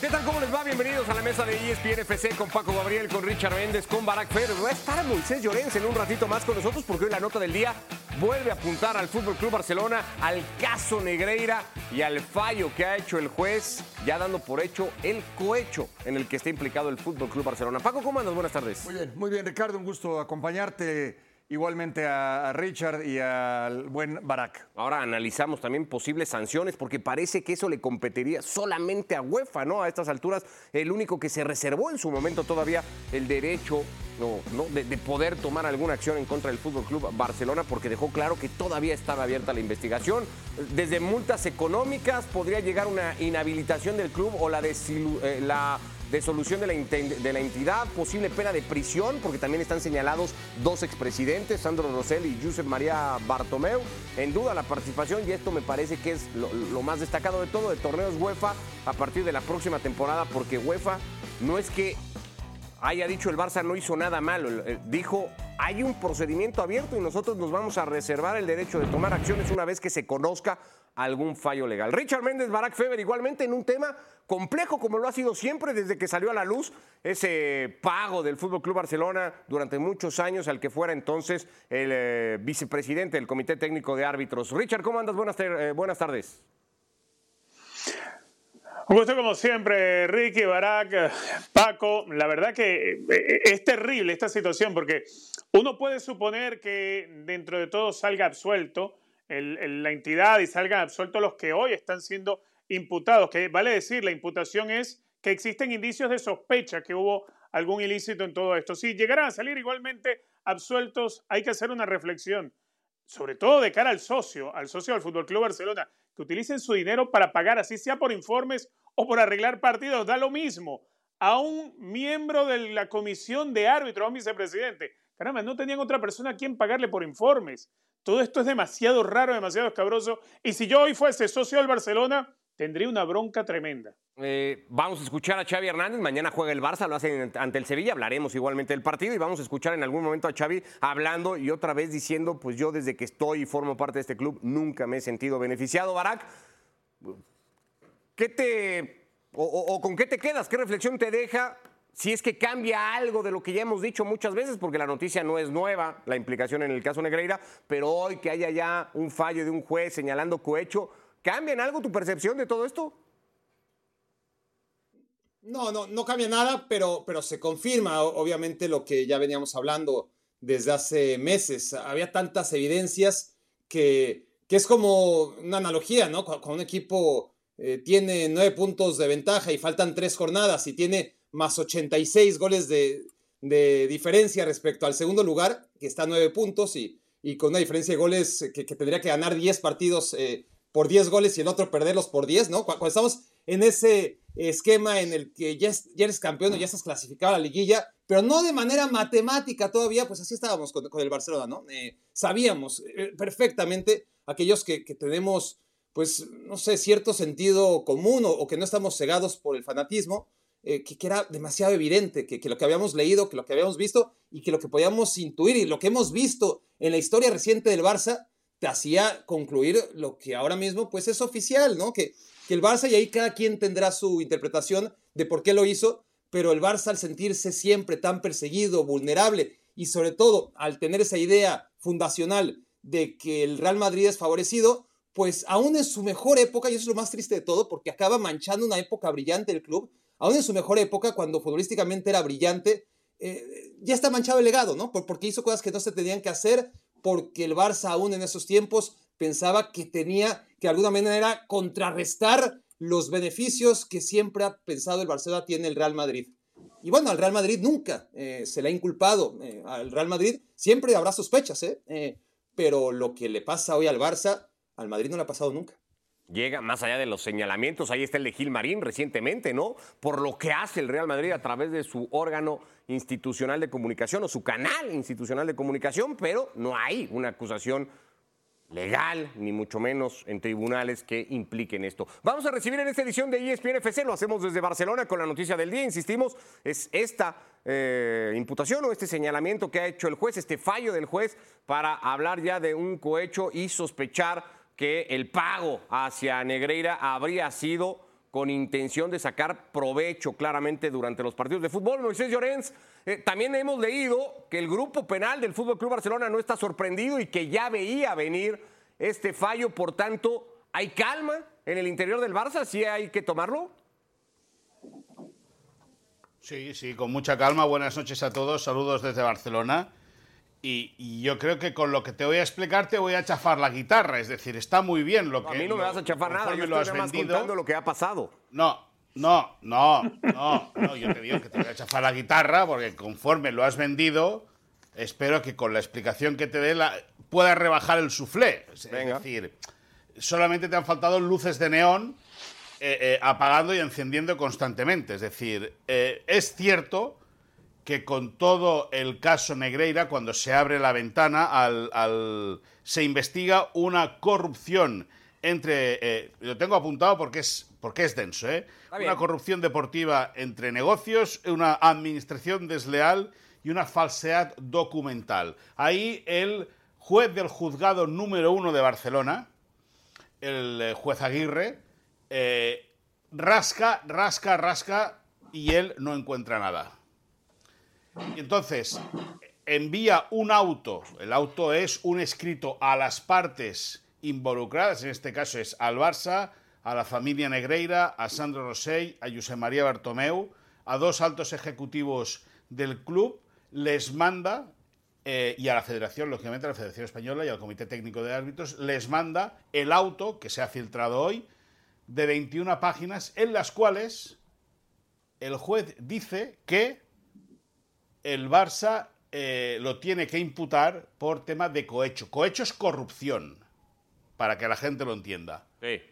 ¿Qué tal? ¿Cómo les va? Bienvenidos a la mesa de ESPN FC con Paco Gabriel, con Richard Méndez, con Barack Fer. Va a estar Moisés Llorens en un ratito más con nosotros porque hoy la nota del día vuelve a apuntar al Fútbol Club Barcelona, al caso Negreira y al fallo que ha hecho el juez, ya dando por hecho el cohecho en el que está implicado el Fútbol Club Barcelona. Paco, ¿cómo andas? Buenas tardes. Muy bien, muy bien, Ricardo. Un gusto acompañarte. Igualmente a, Richard y al buen Barack. Ahora analizamos también posibles sanciones porque parece que eso le competiría solamente a UEFA, ¿no? A estas alturas, el único que se reservó en su momento todavía el derecho no, no, de, de poder tomar alguna acción en contra del Fútbol Club Barcelona porque dejó claro que todavía estaba abierta la investigación. Desde multas económicas podría llegar una inhabilitación del club o la, desilu- eh, desolución de la, de la entidad, posible pena de prisión, porque también están señalados dos expresidentes, Sandro Rosell y Josep María Bartomeu. En duda la participación, y esto me parece que es lo, lo más destacado de todo, de torneos UEFA a partir de la próxima temporada, porque UEFA no es que haya dicho el Barça no hizo nada malo, eh, dijo hay un procedimiento abierto y nosotros nos vamos a reservar el derecho de tomar acciones una vez que se conozca algún fallo legal. Richard Méndez, Barack Feber, igualmente en un tema complejo como lo ha sido siempre desde que salió a la luz ese pago del Fútbol Club Barcelona durante muchos años al que fuera entonces el eh, vicepresidente del Comité Técnico de Árbitros. Richard, ¿cómo andas? Buenas, eh, buenas tardes. Un gusto como siempre, Ricky, Barak, Paco. La verdad que eh, es terrible esta situación porque uno puede suponer que dentro de todo salga absuelto el- el- la entidad y salgan absueltos los que hoy están siendo imputados. Que vale decir, la imputación es que existen indicios de sospecha que hubo algún ilícito en todo esto. Si llegaran a salir igualmente absueltos, hay que hacer una reflexión sobre todo de cara al socio, al socio del Fútbol Club Barcelona, que utilicen su dinero para pagar, así sea por informes o por arreglar partidos, da lo mismo a un miembro de la comisión de árbitros, a un vicepresidente. Caramba, no tenían otra persona a quien pagarle por informes. Todo esto es demasiado raro, demasiado escabroso. Y si yo hoy fuese socio del Barcelona, tendría una bronca tremenda. Eh, vamos a escuchar a Xavi Hernández. Mañana juega el Barça, lo hacen ante el Sevilla. Hablaremos igualmente del partido y vamos a escuchar en algún momento a Xavi hablando y otra vez diciendo: Pues yo desde que estoy y formo parte de este club nunca me he sentido beneficiado. Barak, ¿qué te. o- o con qué te quedas? ¿Qué reflexión te deja? Si es que cambia algo de lo que ya hemos dicho muchas veces, porque la noticia no es nueva, la implicación en el caso Negreira, pero hoy que haya ya un fallo de un juez señalando cohecho, ¿cambia en algo tu percepción de todo esto? No, no, no cambia nada, pero, pero se confirma obviamente lo que ya veníamos hablando desde hace meses. Había tantas evidencias que, que es como una analogía, ¿no? Cuando un equipo eh, tiene nueve puntos de ventaja y faltan tres jornadas y tiene más 86 goles de, de diferencia respecto al segundo lugar, que está a nueve puntos y, y con una diferencia de goles que, que tendría que ganar 10 partidos eh, por 10 goles y el otro perderlos por 10, ¿no? Cu- Cuando estamos en ese esquema en el que ya, es- eres campeón o ya estás clasificado a la liguilla, pero no de manera matemática todavía, pues así estábamos con, el Barcelona, ¿no? Eh, sabíamos eh, perfectamente aquellos que, tenemos, pues, no sé, cierto sentido común o, que no estamos cegados por el fanatismo, eh, que, que era demasiado evidente, que, que lo que habíamos leído, que lo que habíamos visto y que lo que podíamos intuir y lo que hemos visto en la historia reciente del Barça, te hacía concluir lo que ahora mismo pues es oficial, ¿no? Que, que el Barça y ahí cada quien tendrá su interpretación de por qué lo hizo, pero el Barça al sentirse siempre tan perseguido, vulnerable y sobre todo al tener esa idea fundacional de que el Real Madrid es favorecido, pues aún en su mejor época, y eso es lo más triste de todo, porque acaba manchando una época brillante del club, aún en su mejor época, cuando futbolísticamente era brillante, eh, ya está manchado el legado, ¿no? Por- porque hizo cosas que no se tenían que hacer, porque el Barça aún en esos tiempos pensaba que tenía que alguna manera contrarrestar los beneficios que siempre ha pensado el Barcelona tiene el Real Madrid. Y bueno, al Real Madrid nunca eh, se le ha inculpado. eh, al Real Madrid siempre habrá sospechas, ¿eh? Eh, pero lo que le pasa hoy al Barça, al Madrid no le ha pasado nunca. Llega más allá de los señalamientos. Ahí está el de Gil Marín recientemente, ¿no? Por lo que hace el Real Madrid a través de su órgano institucional de comunicación o su canal institucional de comunicación, pero no hay una acusación legal, ni mucho menos en tribunales que impliquen esto. Vamos a recibir en esta edición de ESPN FC, lo hacemos desde Barcelona con la noticia del día, insistimos, es esta eh, imputación o este señalamiento que ha hecho el juez, este fallo del juez para hablar ya de un cohecho y sospechar que el pago hacia Negreira habría sido con intención de sacar provecho claramente durante los partidos de fútbol. Moisés Llorens, eh, también hemos leído que el grupo penal del Fútbol Club Barcelona no está sorprendido y que ya veía venir este fallo, por tanto, ¿hay calma en el interior del Barça? ¿Sí hay que tomarlo? Sí, sí, con mucha calma. Buenas noches a todos. Saludos desde Barcelona. Y, yo creo que con lo que te voy a explicar te voy a chafar la guitarra. Es decir, está muy bien lo que. a mí no me vas a chafar nada. Yo estoy más contando lo que ha pasado. No, no, no, no, no. Yo te digo que te voy a chafar la guitarra porque conforme lo has vendido, espero que con la explicación que te dé la, puedas rebajar el suflé. Es decir, solamente te han faltado luces de neón eh, eh, apagando y encendiendo constantemente. Es decir, eh, es cierto que con todo el caso Negreira, cuando se abre la ventana, al, se investiga una corrupción entre, eh, lo tengo apuntado porque es, porque es denso, ¿eh? una corrupción deportiva entre negocios, una administración desleal y una falsedad documental. Ahí el juez del juzgado número uno de Barcelona, el eh, juez Aguirre, eh, rasca, rasca, rasca y él no encuentra nada. Entonces envía un auto, el auto es un escrito a las partes involucradas, en este caso es al Barça, a la familia Negreira, a Sandro Rosell, a José María Bartomeu, a dos altos ejecutivos del club, les manda, eh, y a la Federación, lógicamente a la Federación Española y al Comité Técnico de Árbitros, les manda el auto que se ha filtrado hoy, de 21 páginas, en las cuales el juez dice que el Barça eh, lo tiene que imputar por tema de cohecho. Cohecho es corrupción, para que la gente lo entienda. Sí.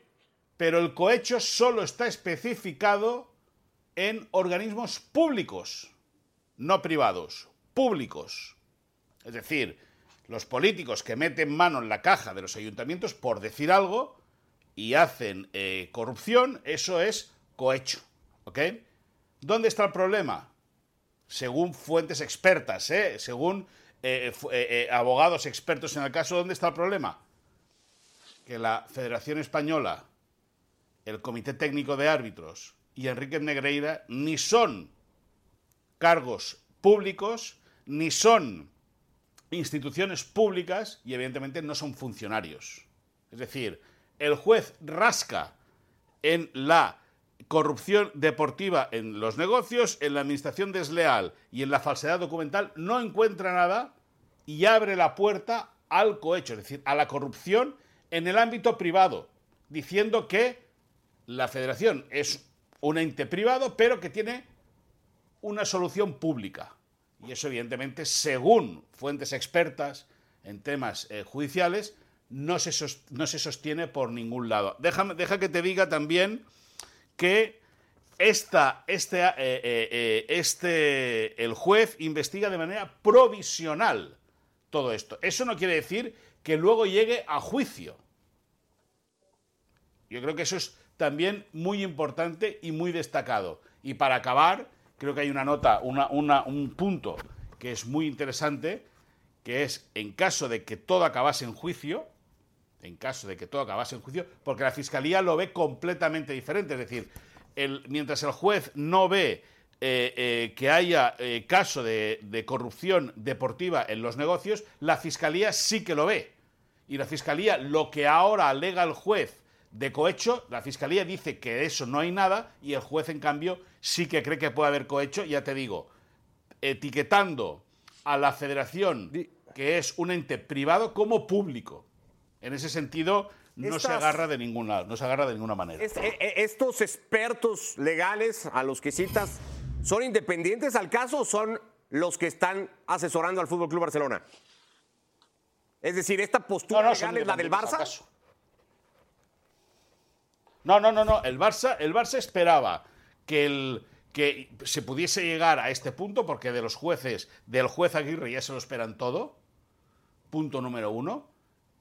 Pero el cohecho solo está especificado en organismos públicos, no privados, públicos. Es decir, los políticos que meten mano en la caja de los ayuntamientos por decir algo y hacen eh, corrupción, eso es cohecho. ¿Ok? ¿Dónde está el problema? Según fuentes expertas, ¿eh? según eh, eh, abogados expertos en el caso, ¿dónde está el problema? Que la Federación Española, el Comité Técnico de Árbitros y Enrique Negreira ni son cargos públicos, ni son instituciones públicas y evidentemente no son funcionarios. Es decir, el juez rasca en la corrupción deportiva en los negocios, en la administración desleal y en la falsedad documental, no encuentra nada y abre la puerta al cohecho, es decir, a la corrupción en el ámbito privado, diciendo que la federación es un ente privado, pero que tiene una solución pública. Y eso, evidentemente, según fuentes expertas en temas eh, judiciales, no se, no se, sostiene por ningún lado. Déjame, deja que te diga también que esta, este, eh, eh, eh, este, el juez investiga de manera provisional todo esto. Eso no quiere decir que luego llegue a juicio. Yo creo que eso es también muy importante y muy destacado. Y para acabar, creo que hay una nota, un punto que es muy interesante, que es en caso de que todo acabase en juicio, en caso de que todo acabase en juicio, porque la Fiscalía lo ve completamente diferente. Es decir, el, mientras el juez no ve eh, eh, que haya eh, caso de, corrupción deportiva en los negocios, la Fiscalía sí que lo ve. Y la Fiscalía, lo que ahora alega el juez de cohecho, la Fiscalía dice que de eso no hay nada y el juez, en cambio, sí que cree que puede haber cohecho, ya te digo, etiquetando a la federación, que es un ente privado, como público. En ese sentido, no se agarra de ninguna, no se agarra de ninguna manera. Eh, eh, ¿Estos expertos legales a los que citas son independientes al caso o son los que están asesorando al Fútbol Club Barcelona? Es decir, esta postura legal es la del Barça. No, no, no, no. El Barça, el Barça esperaba que el que se pudiese llegar a este punto, porque de los jueces, del juez Aguirre ya se lo esperan todo. Punto número uno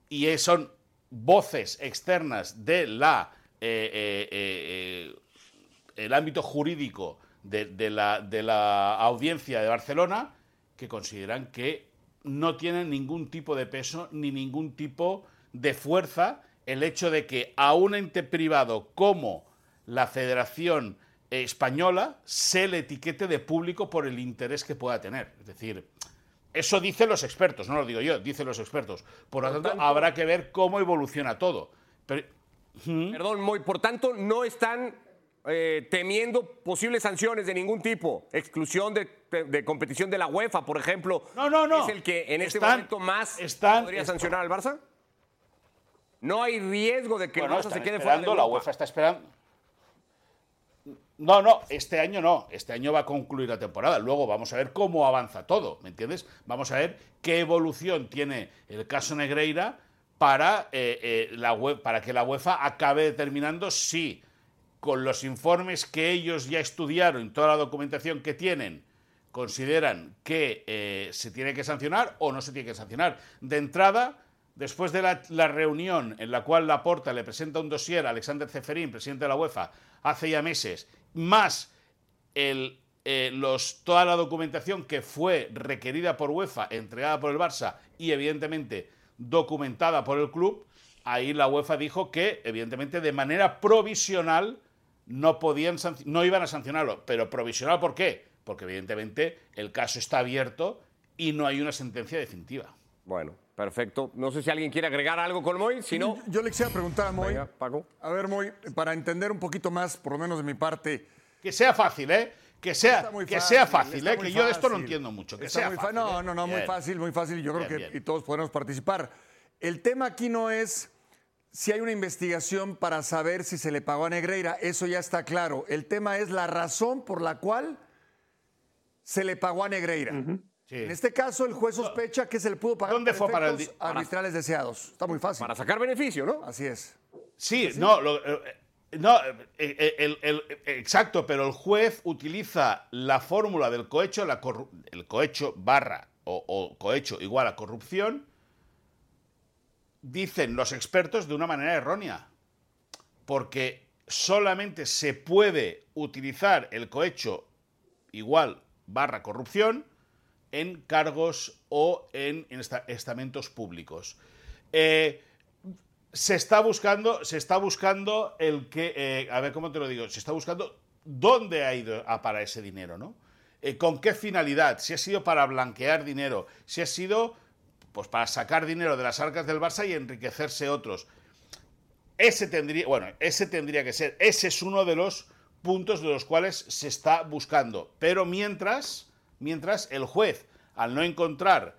y son voces externas de la eh, eh, eh, el ámbito jurídico de, la, de la audiencia de Barcelona que consideran que no tienen ningún tipo de peso ni ningún tipo de fuerza el hecho de que a un ente privado como la Federación Española se le etiquete de público por el interés que pueda tener. Es decir, eso dicen los expertos, no lo digo yo, dicen los expertos. Por lo tanto, habrá que ver cómo evoluciona todo. Perdón, muy, por tanto, no están eh, temiendo posibles sanciones de ningún tipo, exclusión de, competición de la UEFA, por ejemplo. No, no, no. ¿Es el que en este momento más podría sancionar al Barça? No hay riesgo de que el Barça se quede fuera de La UEFA está esperando. No, no, este año no. Este año va a concluir la temporada. Luego vamos a ver cómo avanza todo, ¿me entiendes? Vamos a ver qué evolución tiene el caso Negreira para, eh, eh, la para que la UEFA acabe determinando si con los informes que ellos ya estudiaron y toda la documentación que tienen, consideran que eh, se tiene que sancionar o no se tiene que sancionar. De entrada, después de la, reunión en la cual Laporta le presenta un dossier a Alexander Ceferín, presidente de la UEFA, hace ya meses, más el, los, toda la documentación que fue requerida por UEFA, entregada por el Barça y evidentemente documentada por el club, ahí la UEFA dijo que, evidentemente, de manera provisional no, podían, no iban a sancionarlo. Pero provisional, ¿por qué? Porque, evidentemente, el caso está abierto y no hay una sentencia definitiva. Bueno, perfecto. No sé si alguien quiere agregar algo con Moy, si no... Yo, le quisiera preguntar a Moy. Paco. A ver, Moy, para entender un poquito más, por lo menos de mi parte... Que sea fácil, ¿eh? Que sea, que sea fácil, ¿eh? que yo de esto no entiendo mucho. Que sea fácil, no, ¿eh? no, no, muy fácil, muy fácil. Yo creo que y todos podemos participar. El tema aquí no es si hay una investigación para saber si se le pagó a Negreira, eso ya está claro. El tema es la razón por la cual se le pagó a Negreira. En este caso, el juez sospecha que se le pudo pagar ¿Dónde fue para el arbitrales deseados. Está muy fácil. Para sacar beneficio, ¿no? Así es. Sí, no, eh, no, eh, el, exacto, pero el juez utiliza la fórmula del cohecho, la el cohecho barra o, cohecho igual a corrupción, dicen los expertos de una manera errónea, porque solamente se puede utilizar el cohecho igual barra corrupción en cargos o en, estamentos públicos. Eh, se está buscando, se está buscando el que, eh, a ver cómo te lo digo, se está buscando dónde ha ido a para ese dinero, ¿no? Eh, ¿Con qué finalidad? Si ha sido para blanquear dinero, si ha sido pues para sacar dinero de las arcas del Barça y enriquecerse otros. Ese tendría, bueno, ese tendría que ser, ese es uno de los puntos de los cuales se está buscando. Pero mientras, mientras el juez, al no encontrar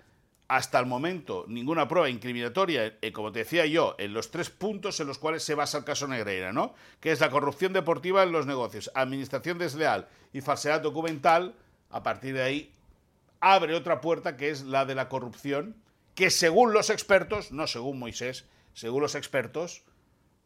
hasta el momento ninguna prueba incriminatoria, eh, como te decía yo, en los tres puntos en los cuales se basa el caso Negreira, ¿no? Que es la corrupción deportiva en los negocios, administración desleal y falsedad documental, a partir de ahí abre otra puerta que es la de la corrupción, que según los expertos, no según Moisés, según los expertos,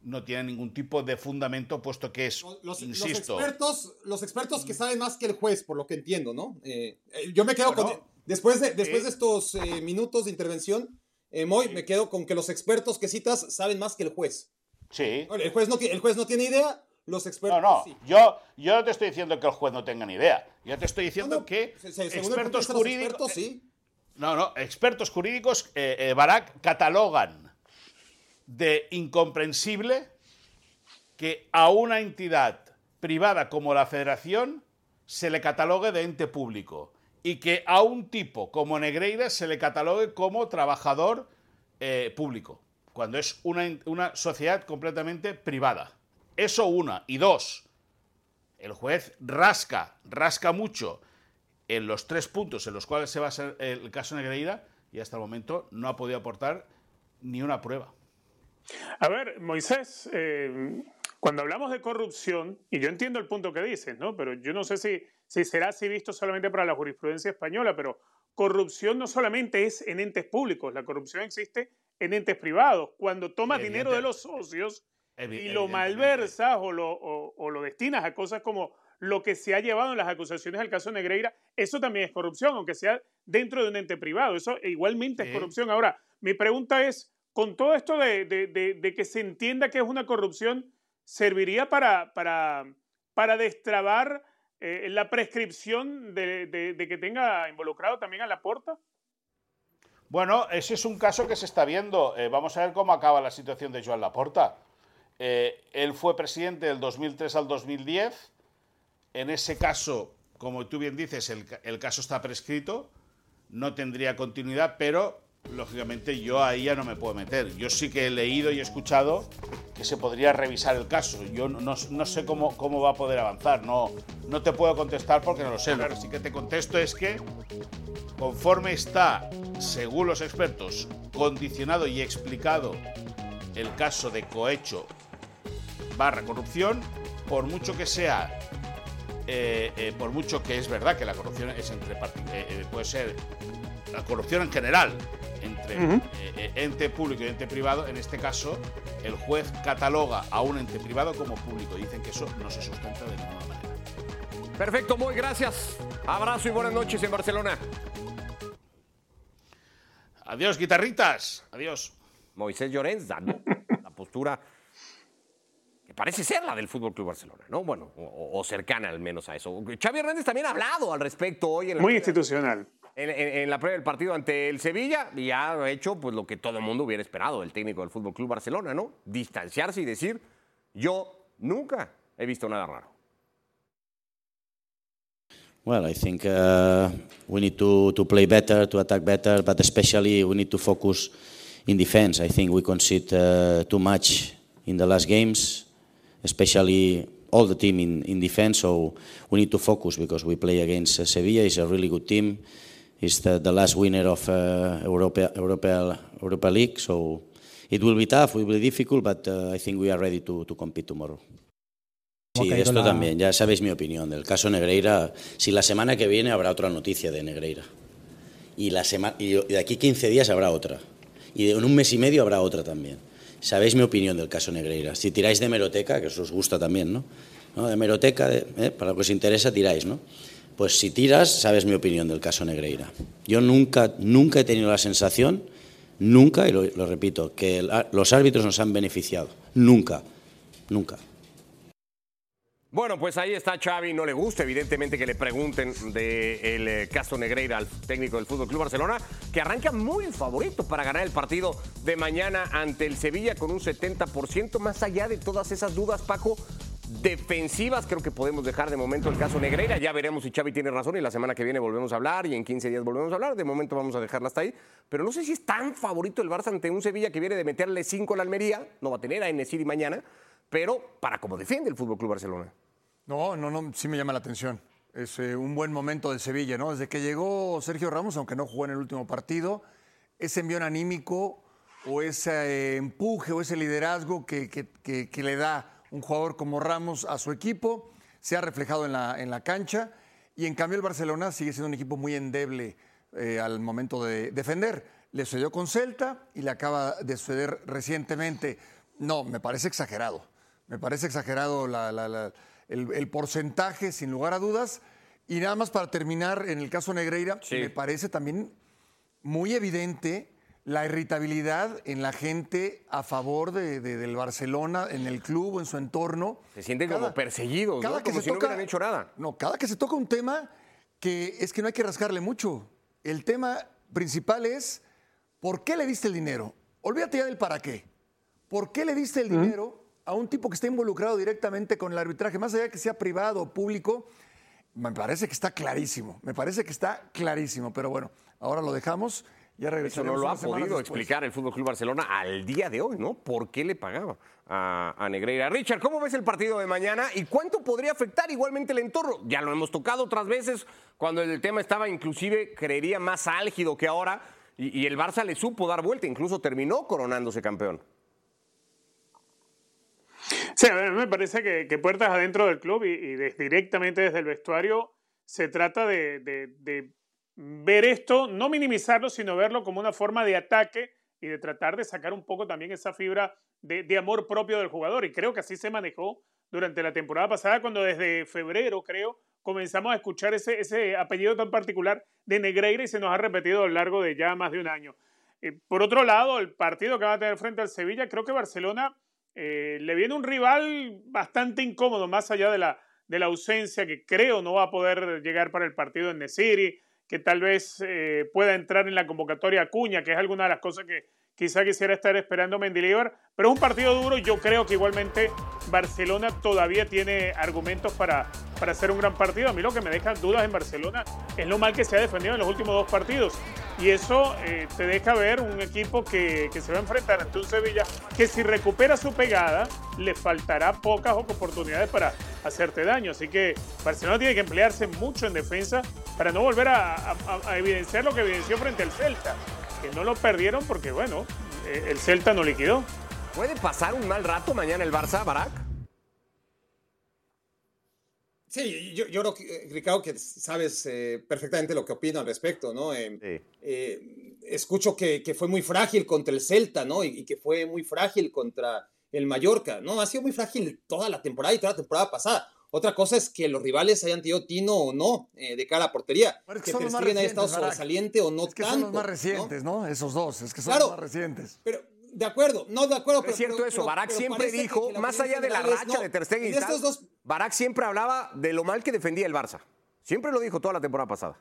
no tiene ningún tipo de fundamento, puesto que es, los, insisto... Los expertos, los expertos que saben más que el juez, por lo que entiendo, ¿no? Eh, eh, yo me quedo con Después de, después de estos eh, minutos de intervención, eh, Moy, me quedo con que los expertos que citas saben más que el juez. Sí. El juez no, el juez no tiene idea, los expertos no, no. Yo, yo no te estoy diciendo que el juez no tenga ni idea. Yo te estoy diciendo que expertos jurídicos... sí. No, no, expertos jurídicos, eh, eh, Barak, catalogan de incomprensible que a una entidad privada como la Federación se le catalogue de ente público y que a un tipo como Negreira se le catalogue como trabajador eh, público, cuando es una, una sociedad completamente privada. Eso una. Y dos, el juez rasca, rasca mucho en los tres puntos en los cuales se basa el caso Negreira y hasta el momento no ha podido aportar ni una prueba. A ver, Moisés, eh, cuando hablamos de corrupción, y yo entiendo el punto que dices, ¿no? Pero yo no sé si si será así visto solamente para la jurisprudencia española, pero corrupción no solamente es en entes públicos, la corrupción existe en entes privados. Cuando tomas dinero de los socios y lo malversas o lo, o, lo destinas a cosas como lo que se ha llevado en las acusaciones del caso Negreira, eso también es corrupción, aunque sea dentro de un ente privado. Eso igualmente es corrupción. Ahora, mi pregunta es, con todo esto de, que se entienda que es una corrupción, ¿serviría para destrabar eh, la prescripción de, que tenga involucrado también a la porta? Bueno, ese es un caso que se está viendo. Eh, vamos a ver cómo acaba la situación de Joan Laporta. Eh, él fue presidente del 2003 al 2010. En ese caso, como tú bien dices, el, caso está prescrito, no tendría continuidad, pero lógicamente yo ahí ya no me puedo meter. Yo sí que he leído y he escuchado que se podría revisar el caso. Yo no, sé cómo, cómo, va a poder avanzar. No, no te puedo contestar porque no lo sé. Lo que sí que te contesto es que conforme está, según los expertos, condicionado y explicado el caso de cohecho barra corrupción, por mucho que sea, eh, eh, por mucho que es verdad que la corrupción es entre eh, puede ser la corrupción en general entre ente público y ente privado, en este caso el juez cataloga a un ente privado como público. Dicen que eso no se sustenta de ninguna manera. Perfecto, muy gracias. Abrazo y buenas noches en Barcelona. Adiós, guitarritas. Adiós. Moisés Llorens dando la postura que parece ser la del Fútbol Club Barcelona, ¿no? Bueno, o, cercana al menos a eso. Xavi Hernández también ha hablado al respecto hoy. En Muy institucional. En, la prueba del partido ante el Sevilla y ha hecho pues lo que todo el mundo hubiera esperado del técnico del Fútbol Club Barcelona, ¿no? Distanciarse y decir, yo nunca he visto nada raro. Well, I think uh, we need to, to play better, to attack better, but especially we need to focus in defense. I think we concede uh, too much in the last games, especially all the team in, in defense. So we need to focus because we play against uh, Sevilla. It's a really good team. It's the, the last winner of uh, Europa, Europa, Europa League. So it will be tough, it will be difficult, but uh, I think we are ready to, to compete tomorrow. Sí, esto también, ya sabéis mi opinión del caso Negreira. Si la semana que viene habrá otra noticia de Negreira. Y, la semana, y de aquí 15 días habrá otra. Y en un mes y medio habrá otra también. Sabéis mi opinión del caso Negreira. Si tiráis de meroteca, que eso os gusta también, ¿no? De meroteca, ¿eh? para lo que os interesa, tiráis, ¿no? Pues si tiras, sabes mi opinión del caso Negreira. Yo nunca, nunca he tenido la sensación, nunca, y lo repito, que los árbitros nos han beneficiado. Nunca, nunca. Bueno, pues ahí está Xavi, no le gusta evidentemente que le pregunten del de eh, caso Negreira al técnico del Fútbol Club Barcelona, que arranca muy favorito para ganar el partido de mañana ante el Sevilla con un 70%, más allá de todas esas dudas, Paco, defensivas, creo que podemos dejar de momento el caso Negreira, ya veremos si Xavi tiene razón y la semana que viene volvemos a hablar y en 15 días volvemos a hablar, de momento vamos a dejarla hasta ahí, pero no sé si es tan favorito el Barça ante un Sevilla que viene de meterle 5 a la Almería, no va a tener a Enesiri mañana, pero para cómo defiende el Fútbol Club Barcelona. No, no, no, sí me llama la atención. Es eh, un buen momento del Sevilla, ¿no? Desde que llegó Sergio Ramos, aunque no jugó en el último partido, ese envío anímico o ese eh, empuje o ese liderazgo que, que, le da un jugador como Ramos a su equipo se ha reflejado en la, en la cancha. Y en cambio el Barcelona sigue siendo un equipo muy endeble eh, al momento de defender. Le sucedió con Celta y le acaba de suceder recientemente. No, me parece exagerado. Me parece exagerado el, porcentaje, sin lugar a dudas. Y nada más para terminar, en el caso Negreira, me parece también muy evidente la irritabilidad en la gente a favor de, del Barcelona, en el club, en su entorno. Se sienten como perseguidos, cada que como si no hubieran hecho nada. No, cada que se toca un tema que es que no hay que rascarle mucho. El tema principal es, ¿por qué le diste el dinero? Olvídate ya del para qué. ¿Por qué le diste el dinero a un tipo que está involucrado directamente con el arbitraje, más allá de que sea privado o público, me parece que está clarísimo, me parece que está clarísimo, pero bueno, ahora lo dejamos. Ya Eso no lo ha podido explicar el Fútbol Club Barcelona al día de hoy, ¿no? ¿Por qué le pagaba a, Negreira? Richard, ¿cómo ves el partido de mañana y cuánto podría afectar igualmente el entorno? Ya lo hemos tocado otras veces cuando el tema estaba inclusive, creería, más álgido que ahora y, y el Barça le supo dar vuelta, incluso terminó coronándose campeón. Sí, a mí me parece que, puertas adentro del club y, directamente desde el vestuario se trata de, ver esto, no minimizarlo, sino verlo como una forma de ataque y de tratar de sacar un poco también esa fibra de, amor propio del jugador. Y creo que así se manejó durante la temporada pasada, cuando desde febrero, creo, comenzamos a escuchar ese, ese apellido tan particular de Negreira y se nos ha repetido a lo largo de ya más de un año. Eh, por otro lado, el partido que va a tener frente al Sevilla, creo que Barcelona eh, le viene un rival bastante incómodo, más allá de la, de la ausencia que creo no va a poder llegar para el partido en Nesiri, que tal vez eh, pueda entrar en la convocatoria Acuña, que es alguna de las cosas que, quizá quisiera estar esperando Mendilibar, pero es un partido duro. Yo creo que igualmente Barcelona todavía tiene argumentos para, para hacer un gran partido. A mí lo que me deja dudas en Barcelona es lo mal que se ha defendido en los últimos dos partidos. Y eso eh, te deja ver un equipo que, que, se va a enfrentar ante un Sevilla que si recupera su pegada le faltará pocas oportunidades para hacerte daño. Así que Barcelona tiene que emplearse mucho en defensa para no volver a, a evidenciar lo que evidenció frente al Celta que no lo perdieron porque, bueno, eh, el Celta no liquidó. ¿Puede pasar un mal rato mañana el Barça, Barak? Sí, yo, yo creo, que, eh, Ricardo, que sabes eh, perfectamente lo que opino al respecto, ¿no? escucho que, que, fue muy frágil contra el Celta, ¿no? Y, y, que fue muy frágil contra el Mallorca, ¿no? Ha sido muy frágil toda la temporada y toda la temporada pasada. Otra cosa es que los rivales hayan tenido tino o no eh, de cara a portería. que, que Ter Stegen haya estado sobresaliente o no es que tanto. Son los más recientes, ¿no? Esos dos, es que son los más recientes. Pero, de acuerdo, no de acuerdo. Pero, es cierto eso, Barak siempre dijo, más allá de la racha de Ter Stegen y tal, dos... Barak siempre hablaba de lo mal que defendía el Barça. Siempre lo dijo toda la temporada pasada.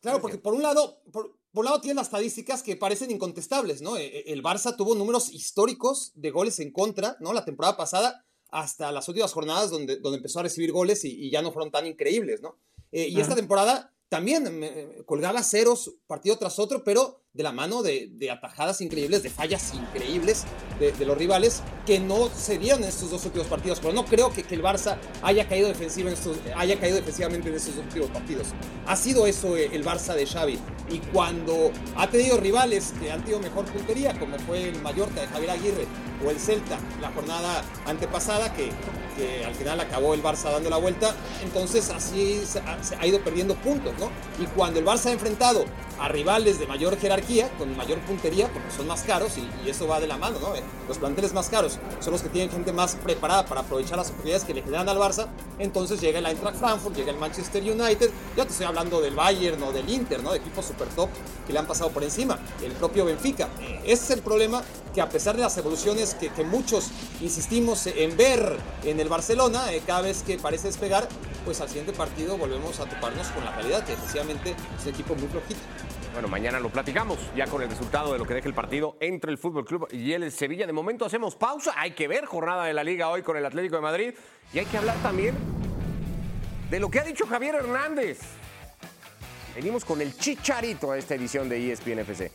Claro, porque por un lado, por, por un lado tienen las estadísticas que parecen incontestables, ¿no? E, e, el Barça tuvo números históricos de goles en contra, ¿no? La temporada pasada hasta las últimas jornadas donde, donde empezó a recibir goles y, ya no fueron tan increíbles, ¿no? Eh, y esta temporada también me, colgaba ceros partido tras otro, pero de la mano de, de atajadas increíbles, de fallas increíbles de, de, los rivales que no se dieron en estos dos últimos partidos. Pero no creo que, que el Barça haya caído, defensivo en estos, haya caído defensivamente en estos dos últimos partidos. Ha sido eso eh, el Barça de Xavi. Y cuando ha tenido rivales que han tenido mejor puntería, como fue el Mallorca de Javier Aguirre o el Celta la jornada antepasada, que, que al final acabó el Barça dando la vuelta, entonces así se ha, ido perdiendo puntos, ¿no? Y cuando el Barça ha enfrentado a rivales de mayor jerarquía, con mayor puntería, porque son más caros y, eso va de la mano, ¿no? Eh, los planteles más caros son los que tienen gente más preparada para aprovechar las oportunidades que le generan al Barça. Entonces llega el Eintracht Frankfurt, llega el Manchester United, ya te estoy hablando del Bayern o del Inter, ¿no? De equipos super top que le han pasado por encima. El propio Benfica. Eh, ese es el problema que a pesar de las evoluciones que, que muchos insistimos en ver en el Barcelona, eh, cada vez que parece despegar, pues al siguiente partido volvemos a toparnos con la realidad, que efectivamente es un equipo muy flojito. Bueno, mañana lo platicamos ya con el resultado de lo que deje el partido entre el Fútbol Club y el Sevilla. De momento hacemos pausa. Hay que ver jornada de la Liga hoy con el Atlético de Madrid y hay que hablar también de lo que ha dicho Javier Hernández. Venimos con el chicharito a esta edición de ESPN FC.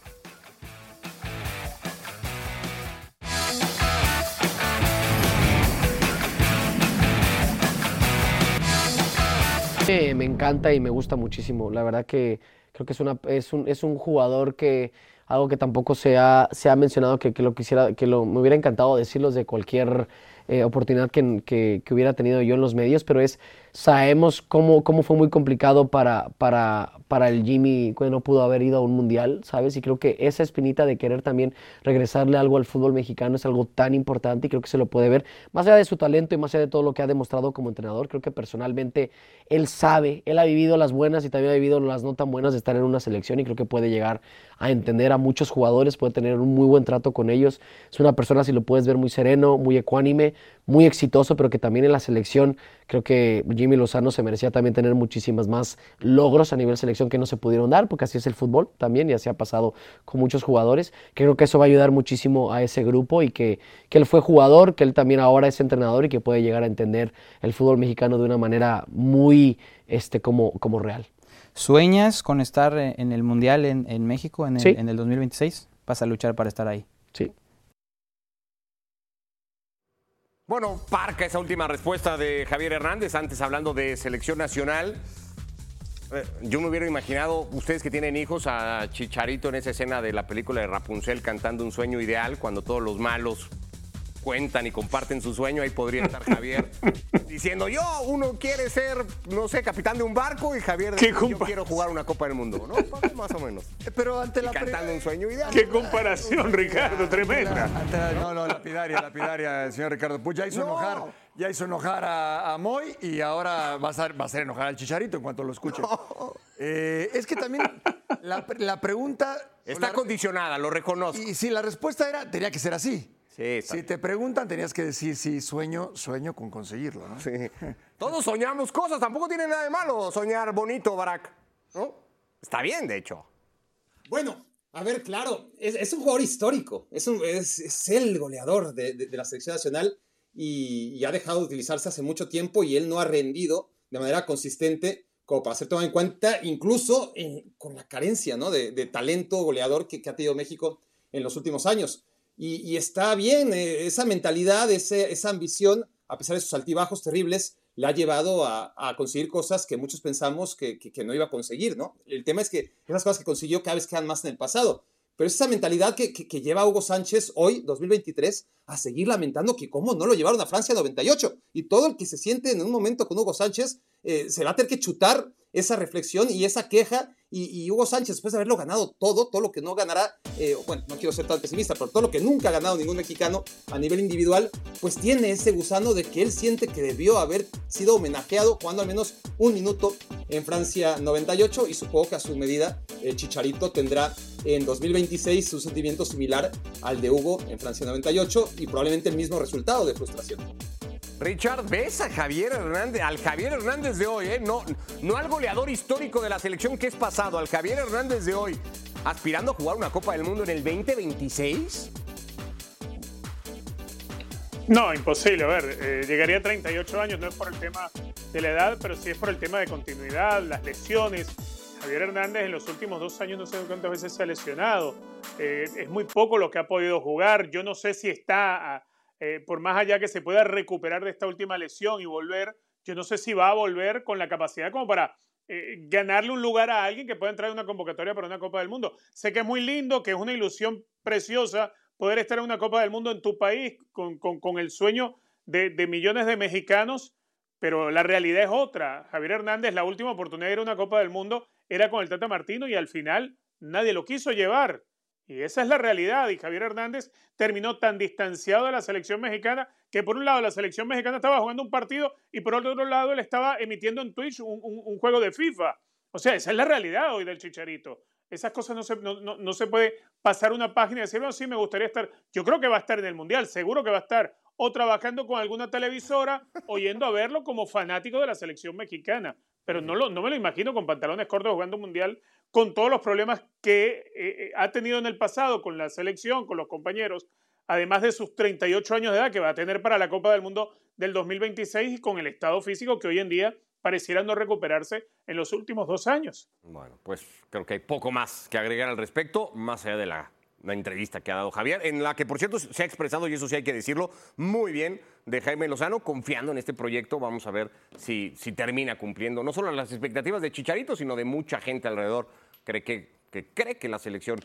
Me encanta y me gusta muchísimo. La verdad que creo que es, una, es, un, es un jugador que algo que tampoco se ha, se ha mencionado que, que lo quisiera, que lo, me hubiera encantado decirlos de cualquier eh, oportunidad que, que, que, hubiera tenido yo en los medios, pero es, sabemos cómo, cómo fue muy complicado para, para, para el Jimmy cuando no pudo haber ido a un mundial, ¿sabes? Y creo que esa espinita de querer también regresarle algo al fútbol mexicano es algo tan importante y creo que se lo puede ver, más allá de su talento y más allá de todo lo que ha demostrado como entrenador, creo que personalmente él sabe, él ha vivido las buenas y también ha vivido las no tan buenas de estar en una selección y creo que puede llegar a entender a muchos jugadores, puede tener un muy buen trato con ellos, es una persona, si lo puedes ver, muy sereno, muy ecuánime, muy exitoso, pero que también en la selección creo que Jimmy Lozano se merecía también tener muchísimas más logros a nivel selección que no se pudieron dar, porque así es el fútbol también y así ha pasado con muchos jugadores. Creo que eso va a ayudar muchísimo a ese grupo y que, que él fue jugador, que él también ahora es entrenador y que puede llegar a entender el fútbol mexicano de una manera muy este, como, como real. ¿Sueñas con estar en el Mundial en, en México en el, sí. en el 2026? ¿Vas a luchar para estar ahí? Sí. Bueno, parca esa última respuesta de Javier Hernández, antes hablando de selección nacional. Eh, Yo me hubiera imaginado, ustedes que tienen hijos, a Chicharito en esa escena de la película de Rapunzel cantando un sueño ideal, cuando todos los malos cuentan y comparten su sueño, ahí podría estar Javier diciendo, yo, uno quiere ser, no sé, capitán de un barco y Javier dice, yo quiero jugar una Copa del Mundo, ¿no? Más o menos. Pero ante y la cantando un sueño ideal. Qué comparación, Ricardo, tremenda. Ante la, no, no, lapidaria, lapidaria, el señor Ricardo Puig. Ya hizo No. enojar, ya hizo enojar a, a Moy y ahora va a, hacer, va a hacer enojar al Chicharito en cuanto lo escuche. Eh, es que también la, la pregunta... Está la- condicionada, lo reconozco. Y si la respuesta era, tenía que ser así. Sí, Si te preguntan, tenías que decir, sí, sueño, sueño con conseguirlo, ¿no? Sí. Todos soñamos cosas, tampoco tiene nada de malo soñar bonito, Barack. ¿No? Está bien, de hecho. Bueno, A ver, claro, es, un jugador histórico, es, es, el goleador de, la selección nacional y, ha dejado de utilizarse hace mucho tiempo y él no ha rendido de manera consistente como para ser tomado en cuenta, incluso con la carencia ¿no? de, talento goleador que, ha tenido México en los últimos años. Y, está bien, eh, esa mentalidad, esa ambición, a pesar de sus altibajos terribles, la ha llevado a, conseguir cosas que muchos pensamos que, no iba a conseguir, ¿no? El tema es que esas cosas que consiguió cada vez quedan más en el pasado. Pero es esa mentalidad que, lleva a Hugo Sánchez hoy, 2023, a seguir lamentando que cómo no lo llevaron a Francia 98. Y todo el que se siente en un momento con Hugo Sánchez eh, se va a tener que chutar esa reflexión y esa queja. Y, Hugo Sánchez, después de haberlo ganado todo, todo lo que no ganará, eh, bueno, no quiero ser tan pesimista, pero todo lo que nunca ha ganado ningún mexicano a nivel individual, pues tiene ese gusano de que él siente que debió haber sido homenajeado jugando al menos un minuto en Francia 98 y supongo que a su medida el Chicharito tendrá en 2026 un sentimiento similar al de Hugo en Francia 98 y probablemente el mismo resultado de frustración. Richard, ves a Javier Hernández, al Javier Hernández de hoy, ¿eh? no, no al goleador histórico de la selección que es pasado, al Javier Hernández de hoy, aspirando a jugar una Copa del Mundo en el 2026. No, imposible. A ver, eh, llegaría a 38 años, no es por el tema de la edad, pero sí es por el tema de continuidad, las lesiones. Javier Hernández en los últimos dos años no sé cuántas veces se ha lesionado. Eh, es muy poco lo que ha podido jugar. Yo no sé si está eh, por más allá que se pueda recuperar de esta última lesión y volver, yo no sé si va a volver con la capacidad como para eh, ganarle un lugar a alguien que pueda entrar en una convocatoria para una Copa del Mundo. Sé que es muy lindo, que es una ilusión preciosa poder estar en una Copa del Mundo en tu país con, el sueño de, de, millones de mexicanos, pero la realidad es otra. Javier Hernández, la última oportunidad de ir a una Copa del Mundo era con el Tata Martino y al final nadie lo quiso llevar. Y esa es la realidad. Y Javier Hernández terminó tan distanciado de la selección mexicana que por un lado la selección mexicana estaba jugando un partido y por otro lado él estaba emitiendo en Twitch un, juego de FIFA. O sea, esa es la realidad hoy del Chicharito. Esas cosas no se, no, se puede pasar una página y decir, bueno, sí, me gustaría estar. Yo creo que va a estar en el Mundial, seguro que va a estar. O trabajando con alguna televisora o yendo a verlo como fanático de la selección mexicana. Pero no, lo, no me lo imagino con pantalones cortos jugando un Mundial con todos los problemas que eh, eh, ha tenido en el pasado con la selección, con los compañeros, además de sus 38 años de edad que va a tener para la Copa del Mundo del 2026 y con el estado físico que hoy en día pareciera no recuperarse en los últimos dos años. Bueno, pues creo que hay poco más que agregar al respecto, más allá de la la entrevista que ha dado Javier, en la que por cierto se ha expresado, y eso sí hay que decirlo, muy bien de Jaime Lozano, confiando en este proyecto. Vamos a ver si, si termina cumpliendo no solo las expectativas de Chicharito, sino de mucha gente alrededor cree que, cree que la selección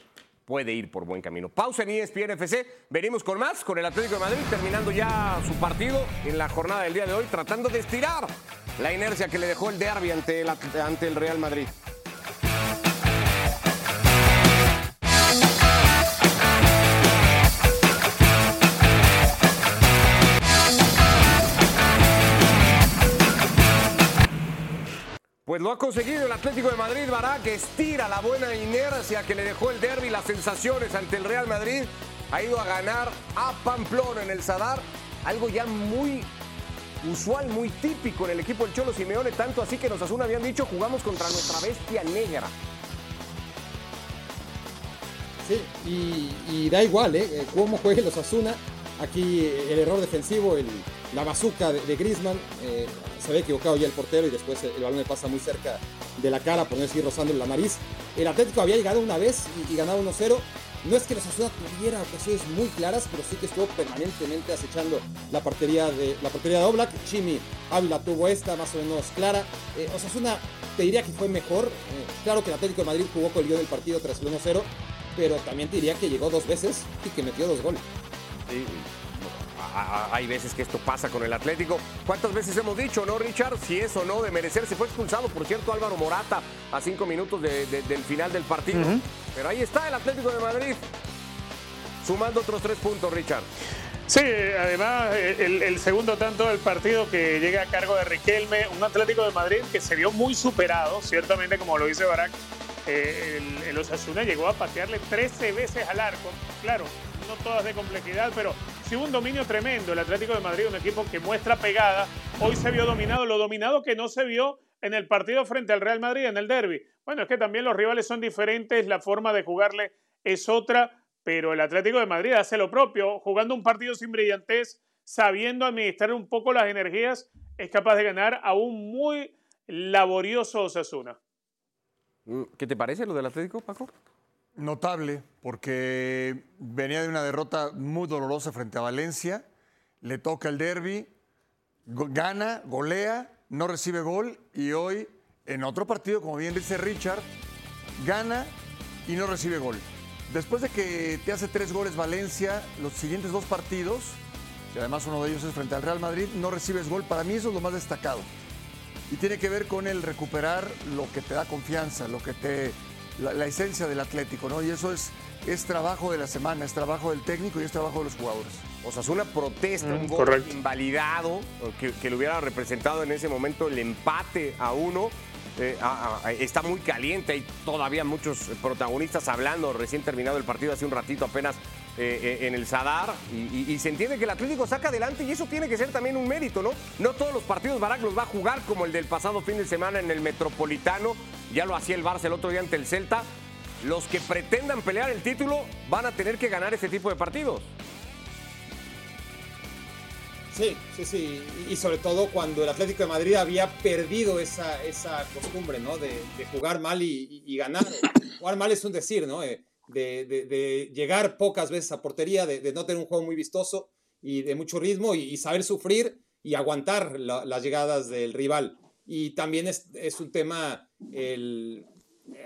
puede ir por buen camino. Pausa en ESPN FC. Venimos con más, con el Atlético de Madrid, terminando ya su partido en la jornada del día de hoy, tratando de estirar la inercia que le dejó el derby ante ante el Real Madrid. Pues lo ha conseguido el Atlético de Madrid, que estira la buena inercia que le dejó el derby, las sensaciones ante el Real Madrid. Ha ido a ganar a Pamplona en el Sadar, algo ya muy usual, muy típico en el equipo del Cholo Simeone, tanto así que nos Asuna habían dicho jugamos contra nuestra bestia negra. Sí, y, da igual, ¿eh? Cómo juegue los Asuna. Aquí el error defensivo, la bazuca de, Griezmann. Eh, se había equivocado ya el portero y después el, balón le pasa muy cerca de la cara, por no decir rozándole la nariz. El Atlético había llegado una vez y, ganado 1-0. No es que los Asuna tuviera ocasiones muy claras, pero sí que estuvo permanentemente acechando la portería de la portería de Oblak. Chimi Ávila tuvo esta más o menos clara. Eh, Osasuna te diría que fue mejor. Eh, claro que el Atlético de Madrid jugó con el guion del partido tras el 1-0, pero también te diría que llegó dos veces y que metió dos goles. Sí hay veces que esto pasa con el Atlético. ¿Cuántas veces hemos dicho, no, Richard? Si es o no de merecerse. Fue expulsado, por cierto, Álvaro Morata a cinco minutos del final del partido. Pero ahí está el Atlético de Madrid, sumando otros tres puntos, Richard. Sí, además el, segundo tanto del partido que llega a cargo de Riquelme, un Atlético de Madrid que se vio muy superado, ciertamente como lo dice Barak, eh, el, el Osasuna llegó a patearle 13 veces al arco, claro, no todas de complejidad, pero sí un dominio tremendo. El Atlético de Madrid, un equipo que muestra pegada, hoy se vio dominado, lo dominado que no se vio en el partido frente al Real Madrid, en el derby. Bueno, es que también los rivales son diferentes, la forma de jugarle es otra, pero el Atlético de Madrid hace lo propio, jugando un partido sin brillantez, sabiendo administrar un poco las energías, es capaz de ganar a un muy laborioso Osasuna. ¿Qué te parece lo del Atlético, Paco? Notable, porque venía de una derrota muy dolorosa frente a Valencia, le toca el derby, gana, golea, no recibe gol y hoy en otro partido, como bien dice Richard, gana y no recibe gol. Después de que te hace tres goles Valencia, los siguientes dos partidos, y además uno de ellos es frente al Real Madrid, no recibes gol. Para mí eso es lo más destacado. Y tiene que ver con el recuperar lo que te da confianza, lo que te. La, esencia del Atlético, ¿no? Y eso es, es trabajo de la semana, es trabajo del técnico y es trabajo de los jugadores. Osasuna protesta un mm, gol invalidado que, que le hubiera representado en ese momento el empate a uno eh, está muy caliente, hay todavía muchos protagonistas hablando, recién terminado el partido hace un ratito apenas eh, eh, en el Sadar y, se entiende que el Atlético saca adelante y eso tiene que ser también un mérito, ¿no? No todos los partidos Barak los va a jugar como el del pasado fin de semana en el Metropolitano, ya lo hacía el Barça el otro día ante el Celta. Los que pretendan pelear el título van a tener que ganar ese tipo de partidos. Sí, sí, sí. Y sobre todo cuando el Atlético de Madrid había perdido esa, esa costumbre, ¿no? De, jugar mal y, ganar. Jugar mal es un decir, ¿no? Eh, de, de, llegar pocas veces a portería, de, no tener un juego muy vistoso y de mucho ritmo y, saber sufrir y aguantar las llegadas del rival. Y también es, es un tema, el,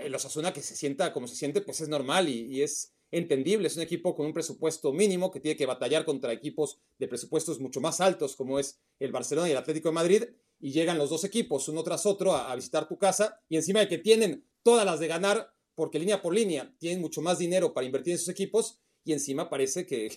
el Osasuna que se sienta como se siente, pues es normal y, es entendible. Es un equipo con un presupuesto mínimo que tiene que batallar contra equipos de presupuestos mucho más altos, como es el Barcelona y el Atlético de Madrid, y llegan los dos equipos uno tras otro a, visitar tu casa, y encima de que tienen todas las de ganar, porque línea por línea tienen mucho más dinero para invertir en sus equipos, y encima parece que,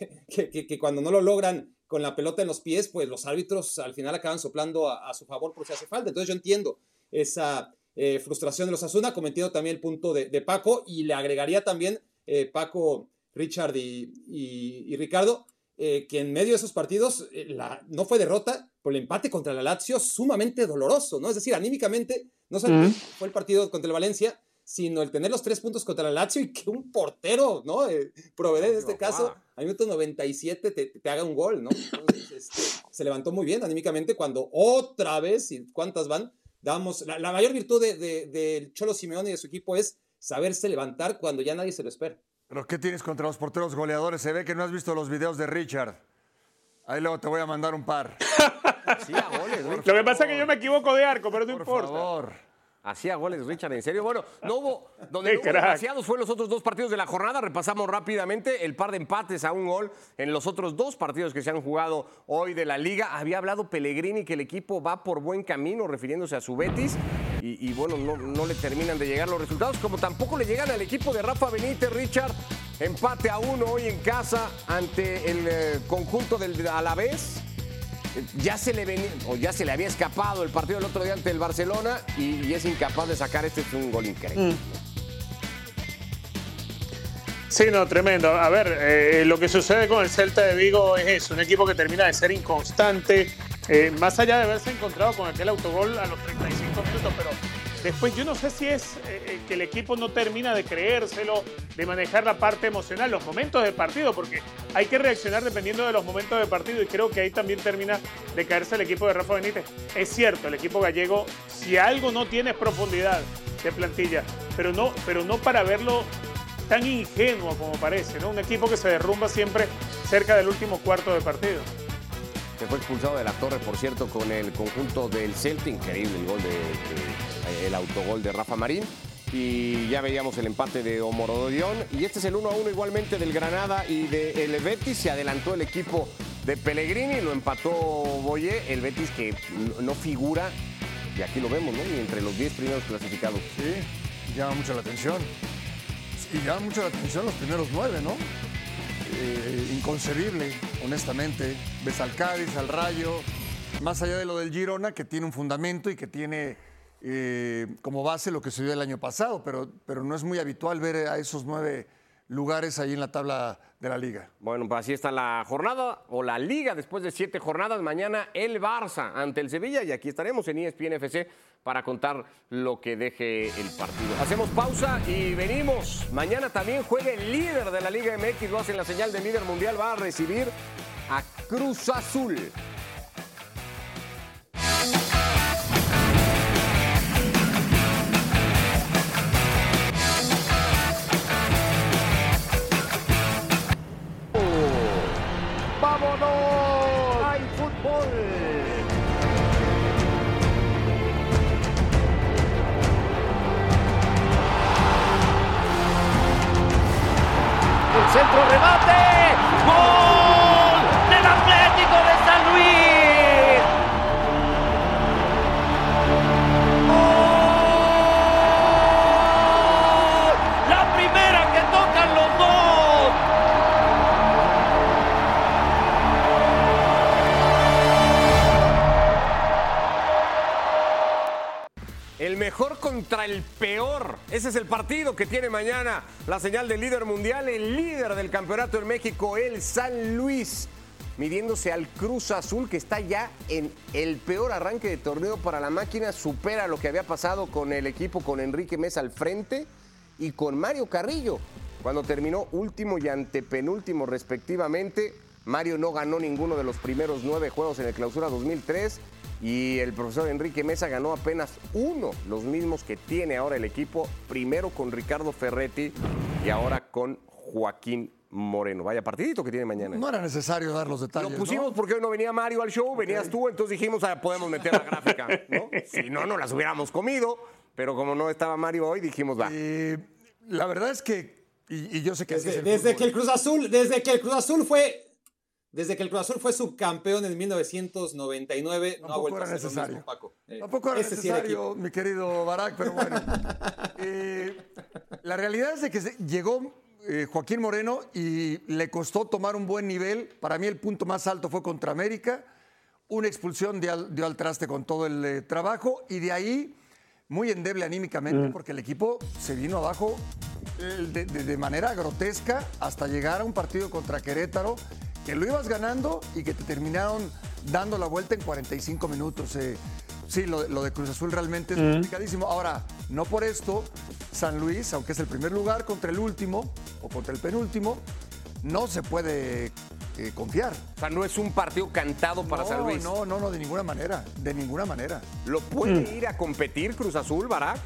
que, cuando no lo logran con la pelota en los pies, pues los árbitros al final acaban soplando a, su favor por si hace falta. Entonces yo entiendo esa eh, frustración de los Asuna, cometiendo también el punto de, de Paco, y le agregaría también eh, Paco, Richard y, Ricardo, eh, que en medio de esos partidos la, no fue derrota, por el empate contra la Lazio sumamente doloroso, ¿no? Es decir, anímicamente, no solo fue el partido contra el Valencia, sino el tener los tres puntos contra la Lazio y que un portero, ¿no? Proveedor en este caso, a minuto 97 te, te haga un gol, ¿no? Entonces, este, se levantó muy bien anímicamente cuando otra vez, y cuántas van, damos, la, mayor virtud del de, de Cholo Simeone y de su equipo es saberse levantar cuando ya nadie se lo espera. ¿Pero qué tienes contra los porteros goleadores? Se ve que no has visto los videos de Richard. Ahí luego te voy a mandar un par. Sí, a goles, Lo que pasa es que yo me equivoco de arco, pero no Por importa. Favor. Hacía goles Richard, en serio. Bueno, no hubo, donde no hubo demasiados fue los otros dos partidos de la jornada. Repasamos rápidamente el par de empates a un gol en los otros dos partidos que se han jugado hoy de la liga. Había hablado Pellegrini que el equipo va por buen camino, refiriéndose a su Betis. Y, bueno, no, le terminan de llegar los resultados, como tampoco le llegan al equipo de Rafa Benítez, Richard. Empate a uno hoy en casa ante el eh, conjunto del Alavés ya se le venía, o ya se le había escapado el partido del otro día ante el Barcelona y, es incapaz de sacar este es un gol increíble. Mm. Sí, no, tremendo. A ver, eh, lo que sucede con el Celta de Vigo es eso, un equipo que termina de ser inconstante, eh, más allá de haberse encontrado con aquel autogol a los 35 minutos, pero Después yo no sé si es eh, eh, que el equipo no termina de creérselo, de manejar la parte emocional, los momentos de partido, porque hay que reaccionar dependiendo de los momentos de partido y creo que ahí también termina de caerse el equipo de Rafa Benítez. Es cierto, el equipo gallego, si algo no tiene profundidad de plantilla, pero no, pero no para verlo tan ingenuo como parece, ¿no? Un equipo que se derrumba siempre cerca del último cuarto de partido que fue expulsado de la torre, por cierto, con el conjunto del Celta. Increíble el gol de, el autogol de Rafa Marín. Y ya veíamos el empate de Omorododión. Y este es el 1 a 1 igualmente del Granada y del el Betis. Se adelantó el equipo de Pellegrini, lo empató Boyé. El Betis que no figura, y aquí lo vemos, ¿no? Ni entre los 10 primeros clasificados. Sí, llama mucho la atención. Y llama mucho la atención los primeros nueve, ¿no? Eh, inconcebible, honestamente. Ves al Cádiz, al Rayo, más allá de lo del Girona, que tiene un fundamento y que tiene eh, como base lo que se vio el año pasado, pero, pero no es muy habitual ver a esos nueve lugares ahí en la tabla de la liga. Bueno, pues así está la jornada o la liga después de siete jornadas. Mañana el Barça ante el Sevilla y aquí estaremos en ESPN FC para contar lo que deje el partido. Hacemos pausa y venimos. Mañana también juega el líder de la Liga MX, lo hace en la señal de líder mundial, va a recibir a Cruz Azul. Centro remate. ¡Gol mejor contra el peor. Ese es el partido que tiene mañana la señal del líder mundial, el líder del campeonato en México, el San Luis, midiéndose al Cruz Azul que está ya en el peor arranque de torneo para la máquina, supera lo que había pasado con el equipo con Enrique Mesa al frente y con Mario Carrillo, cuando terminó último y antepenúltimo respectivamente. Mario no ganó ninguno de los primeros nueve juegos en el clausura 2003 y el profesor Enrique Mesa ganó apenas uno, los mismos que tiene ahora el equipo, primero con Ricardo Ferretti y ahora con Joaquín Moreno. Vaya partidito que tiene mañana. No era necesario dar los detalles. Lo pusimos porque hoy no venía Mario al show, venías tú, entonces dijimos, ah, podemos meter la gráfica. ¿no? Si no, no las hubiéramos comido, pero como no estaba Mario hoy, dijimos, va. Eh, la verdad es que, y, yo sé que desde, desde que el Cruz Azul, desde que el Cruz Azul fue desde que el Cruz Azul fue subcampeón en 1999, no ha vuelto a ser necesario. Mismo, Paco. Eh, Tampoco era necesario, mi querido Barak, pero bueno. Eh, la realidad es de que llegó eh, Joaquín Moreno y le costó tomar un buen nivel. Para mí el punto más alto fue contra América. Una expulsión dio al, dio al traste con todo el trabajo y de ahí muy endeble anímicamente mm. porque el equipo se vino abajo de, de manera grotesca hasta llegar a un partido contra Querétaro que lo ibas ganando y que te terminaron dando la vuelta en 45 minutos. Eh. sí, lo, de Cruz Azul realmente es complicadísimo. Ahora, no por esto, San Luis, aunque es el primer lugar contra el último o contra el penúltimo, no se puede eh, confiar. O sea, no es un partido cantado para San Luis. No, no, no, de ninguna manera. De ninguna manera. ¿Lo puede mm. ir a competir Cruz Azul, Barak?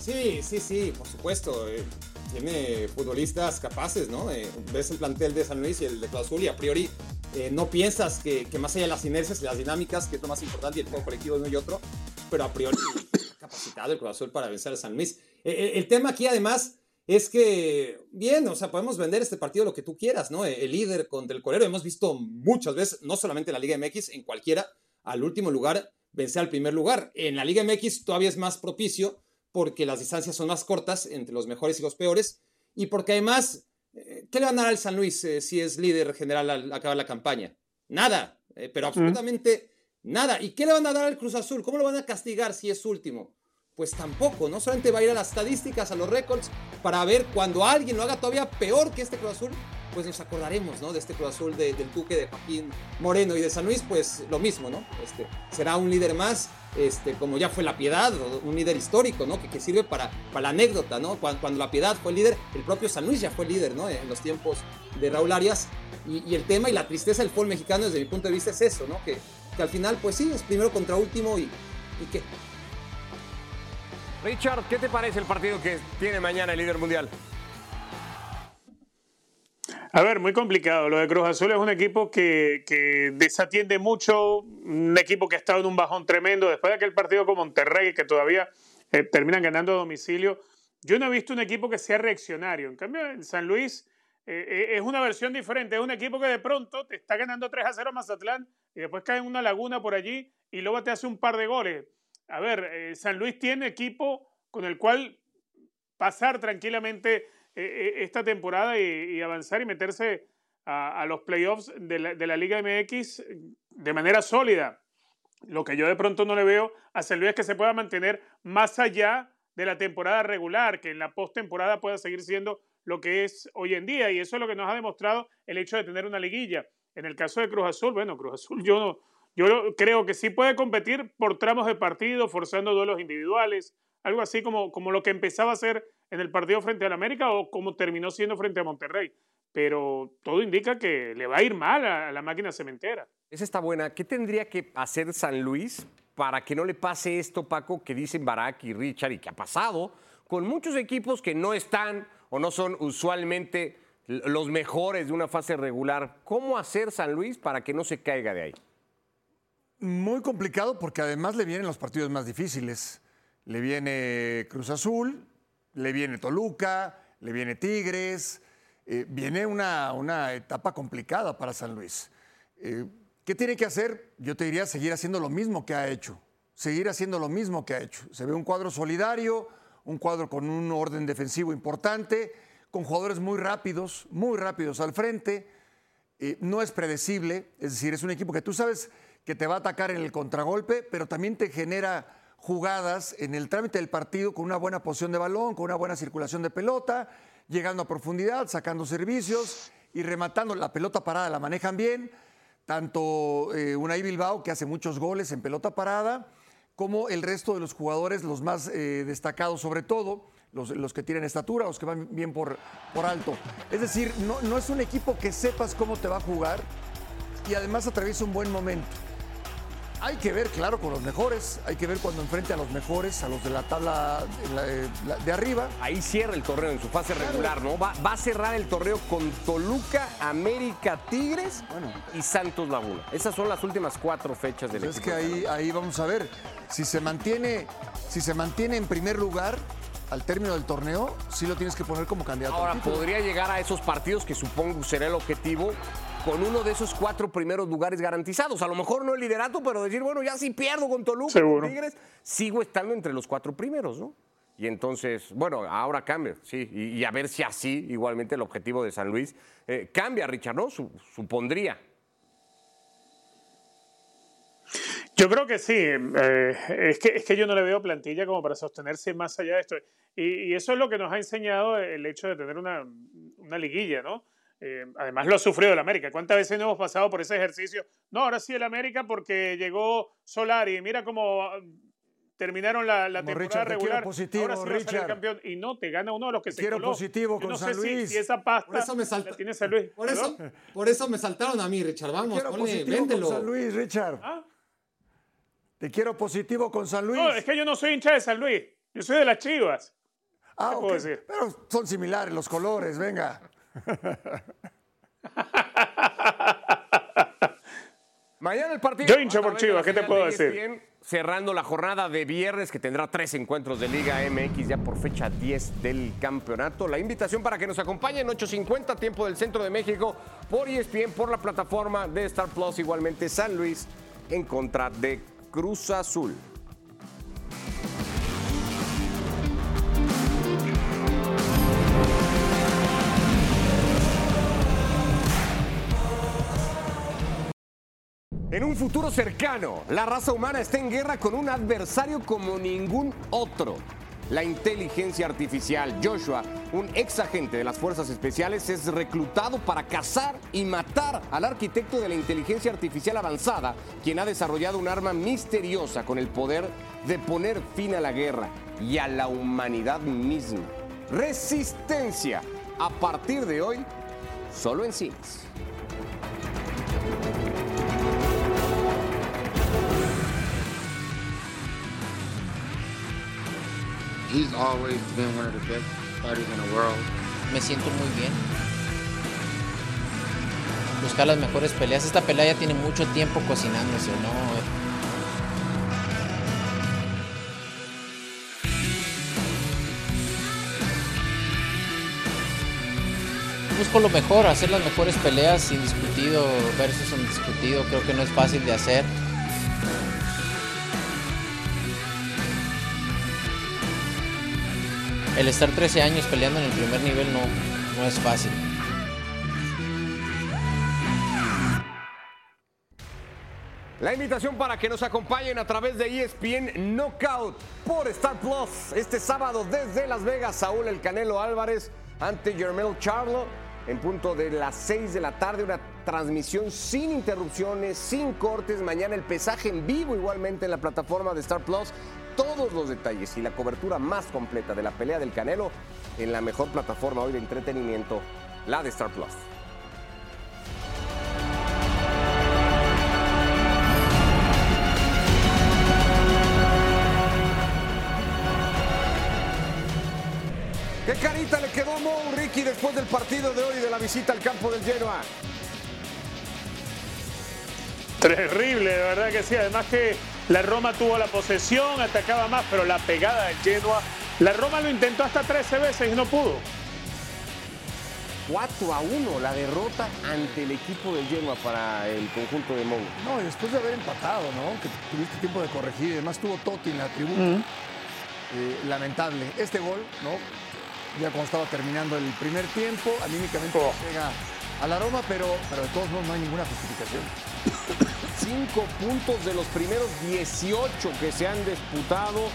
Sí, sí, sí, por supuesto. Eh, tiene futbolistas capaces, ¿no? Eh, ves el plantel de San Luis y el de Cruz Azul y a priori eh, no piensas que, más allá de las inercias y las dinámicas, que es lo más importante y el juego colectivo de uno y otro, pero a priori capacitado el Cruz Azul para vencer a San Luis. Eh, el tema aquí además es que, bien, o sea, podemos vender este partido lo que tú quieras, ¿no? El líder contra el colero, hemos visto muchas veces, no solamente en la Liga MX, en cualquiera, al último lugar vencer al primer lugar. En la Liga MX todavía es más propicio porque las distancias son más cortas entre los mejores y los peores, y porque además, eh, ¿qué le van a dar al San Luis eh, si es líder general al acabar la campaña? Nada, eh, pero absolutamente nada. ¿Y qué le van a dar al Cruz Azul? ¿Cómo lo van a castigar si es último? Pues tampoco, no solamente va a ir a las estadísticas, a los récords, para ver cuando alguien lo haga todavía peor que este Cruz Azul, pues nos acordaremos, ¿no? De este Cruz Azul del Duque, de Joaquín Moreno y de San Luis, pues lo mismo, ¿no? Este, será un líder más, este, como ya fue la Piedad, un líder histórico, ¿no? Que, sirve para, para la anécdota, ¿no? Cuando, la Piedad fue líder, el propio San Luis ya fue líder, ¿no? En los tiempos de Raúl Arias. Y, el tema y la tristeza del fútbol mexicano, desde mi punto de vista, es eso, ¿no? Que, al final, pues sí, es primero contra último y, y. Richard, ¿qué te parece el partido que tiene mañana el líder mundial? A ver, muy complicado. Lo de Cruz Azul es un equipo que, desatiende mucho, un equipo que ha estado en un bajón tremendo. Después de aquel partido con Monterrey, que todavía eh, terminan ganando a domicilio, yo no he visto un equipo que sea reaccionario. En cambio, en San Luis eh, eh, es una versión diferente. Es un equipo que de pronto te está ganando 3 a 0 Mazatlán y después cae en una laguna por allí y luego te hace un par de goles. A ver, San Luis tiene equipo con el cual pasar tranquilamente esta temporada y, avanzar y meterse a, los playoffs de la, Liga MX de manera sólida. Lo que yo de pronto no le veo a San Luis es que se pueda mantener más allá de la temporada regular, que en la postemporada pueda seguir siendo lo que es hoy en día. Y eso es lo que nos ha demostrado el hecho de tener una liguilla. En el caso de Cruz Azul, bueno, Cruz Azul yo, yo creo que sí puede competir por tramos de partido, forzando duelos individuales, algo así como, como lo que empezaba a hacer en el partido frente al América o como terminó siendo frente a Monterrey. Pero todo indica que le va a ir mal a la máquina cementera. Esa está buena. ¿Qué tendría que hacer San Luis para que no le pase esto, Paco, que dicen Barak y Richard y que ha pasado con muchos equipos que no están o no son usualmente los mejores de una fase regular? ¿Cómo hacer San Luis para que no se caiga de ahí? Muy complicado porque además le vienen los partidos más difíciles. Le viene Cruz Azul, le viene Toluca, le viene Tigres. Eh, viene una, una, etapa complicada para San Luis. Eh, ¿Qué tiene que hacer? Yo te diría seguir haciendo lo mismo que ha hecho. Seguir haciendo lo mismo que ha hecho. Se ve un cuadro solidario, un cuadro con un orden defensivo importante, con jugadores muy rápidos, muy rápidos al frente. Eh, no es predecible, es decir, es un equipo que tú sabes que te va a atacar en el contragolpe, pero también te genera jugadas en el trámite del partido con una buena posición de balón, con una buena circulación de pelota, llegando a profundidad, sacando servicios y rematando. La pelota parada la manejan bien tanto eh, Unai Bilbao, que hace muchos goles en pelota parada, como el resto de los jugadores, los más eh, destacados sobre todo, los, que tienen estatura, los que van bien por, por alto. Es decir, no, no es un equipo que sepas cómo te va a jugar y además atraviesa un buen momento. Hay que ver, claro, con los mejores. Hay que ver cuando enfrente a los mejores, a los de la tabla de, arriba. Ahí cierra el torneo en su fase regular, ¿no? Va, a cerrar el torneo con Toluca, América, Tigres y Santos Laguna. Esas son las últimas cuatro fechas del pues Es que ahí, ahí vamos a ver. Si se mantiene, si se mantiene en primer lugar, al término del torneo, sí lo tienes que poner como candidato. Ahora, podría llegar a esos partidos que supongo será el objetivo con uno de esos cuatro primeros lugares garantizados. A lo mejor no el liderato, pero decir, bueno, ya si pierdo con Toluca, con Tigres, sigo estando entre los cuatro primeros, ¿no? Y entonces, bueno, ahora cambia, sí, y, a ver si así, igualmente, el objetivo de San Luis eh, cambia, Richard, ¿no? supondría. Yo creo que sí. Eh, es, que, es que yo no le veo plantilla como para sostenerse más allá de esto. Y, eso es lo que nos ha enseñado el hecho de tener una, una liguilla, ¿no? Eh, además lo ha sufrido el América. ¿Cuántas veces no hemos pasado por ese ejercicio? No, ahora sí el América porque llegó Solari. Mira cómo ah, terminaron la, la temporada regular. Positivo, ahora sí Richard. campeón y no te gana uno de los que se quiero positivo con no San sé Luis. Si, esa pasta por eso me la tiene San Luis. Por eso, por eso me saltaron a mí, Richard. Vamos, te quiero positivo con San Luis, Richard. ¿Ah? Te quiero positivo con San Luis. No, es que yo no soy hincha de San Luis. Yo soy de las Chivas. Ah, puedo decir? Pero son similares los colores, venga. Mañana el partido. Yo hincho por Chivas, ¿qué te puedo decir? cerrando la jornada de viernes que tendrá tres encuentros de Liga MX ya por fecha 10 del campeonato. La invitación para que nos acompañen 8.50 tiempo del centro de México por ESPN, por la plataforma de Star Plus, igualmente San Luis en contra de Cruz Azul. En un futuro cercano, la raza humana está en guerra con un adversario como ningún otro. La inteligencia artificial. Joshua, un ex agente de las fuerzas especiales, es reclutado para cazar y matar al arquitecto de la inteligencia artificial avanzada, quien ha desarrollado un arma misteriosa con el poder de poner fin a la guerra y a la humanidad misma. Resistencia. A partir de hoy, solo en cines. He's always been one of the best fighters in the world. Me siento muy bien. Buscar las mejores peleas. Esta pelea ya tiene mucho tiempo cocinándose, ¿no? Busco lo mejor, hacer las mejores peleas indiscutido versus indiscutido. Creo que no es fácil de hacer. El estar 13 años peleando en el primer nivel no, no es fácil. La invitación para que nos acompañen a través de ESPN Knockout por Star Plus este sábado desde Las Vegas, Saúl El Canelo Álvarez ante Jermel Charlo en punto de las 6 de la tarde, una transmisión sin interrupciones, sin cortes, mañana el pesaje en vivo igualmente en la plataforma de Star Plus, todos los detalles y la cobertura más completa de la pelea del Canelo en la mejor plataforma hoy de entretenimiento, la de Star Plus. ¿Qué carita le quedó a Mo Ricky después del partido de hoy de la visita al campo del Genoa? Terrible, de verdad que sí. Además que la Roma tuvo la posesión, atacaba más, pero la pegada del Genoa. La Roma lo intentó hasta 13 veces y no pudo. 4 a 1 la derrota ante el equipo del Genoa para el conjunto de Mo. No, y después de haber empatado, ¿no? Que tuviste tiempo de corregir. Además tuvo Totti en la tribuna. Eh, lamentable. Este gol, ¿no? ya cuando estaba terminando el primer tiempo, anímicamente oh. llega a la Roma, pero, pero de todos modos no hay ninguna justificación. Cinco puntos de los primeros 18 que se han disputado.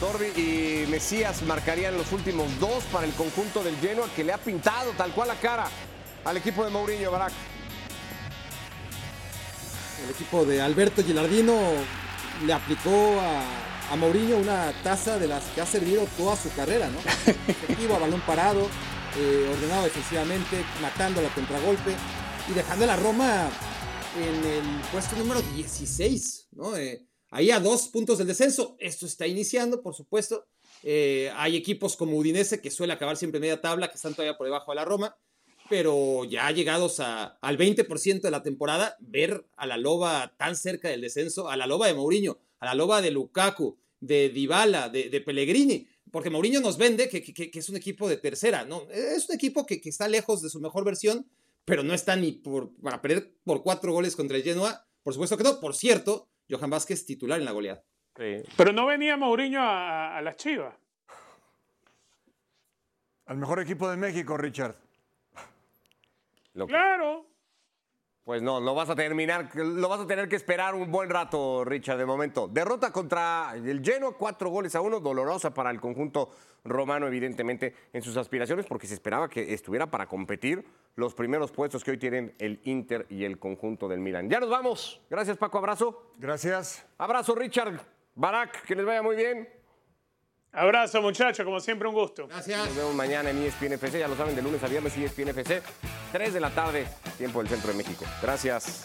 Torri y Mesías marcarían los últimos dos para el conjunto del Genoa que le ha pintado tal cual la cara al equipo de Mourinho Barak. El equipo de Alberto Gilardino le aplicó a, a Mourinho una taza de las que ha servido toda su carrera, ¿no? Efectivo, a balón parado, eh, ordenado defensivamente, matando la contragolpe y dejando a la Roma en el puesto número 16, ¿no? Eh, ahí a dos puntos del descenso. Esto está iniciando, por supuesto. Eh, hay equipos como Udinese que suele acabar siempre media tabla, que están todavía por debajo de la Roma. Pero ya llegados a, al 20% de la temporada, ver a la loba tan cerca del descenso, a la loba de Mourinho, a la loba de Lukaku, de Dybala, de, Pellegrini, porque Mourinho nos vende que, es un equipo de tercera, ¿no? Es un equipo que, está lejos de su mejor versión, pero no está ni por, para perder por cuatro goles contra el Genoa, por supuesto que no. Por cierto, Johan Vázquez titular en la goleada. Pero no venía Mourinho a, a las Chivas. Al mejor equipo de México, Richard. Claro. Pues no, lo vas a terminar, lo vas a tener que esperar un buen rato, Richard, de momento. Derrota contra el Genoa, cuatro goles a uno, dolorosa para el conjunto romano, evidentemente, en sus aspiraciones, porque se esperaba que estuviera para competir los primeros puestos que hoy tienen el Inter y el conjunto del Milan. Ya nos vamos. Gracias, Paco. Abrazo. Gracias. Abrazo, Richard. Barak, que les vaya muy bien. Abrazo, muchachos, como siempre, un gusto. Gracias. Nos vemos mañana en ESPN FC, ya lo saben, de lunes a viernes ESPN FC, 3 de la tarde, tiempo del centro de México. Gracias.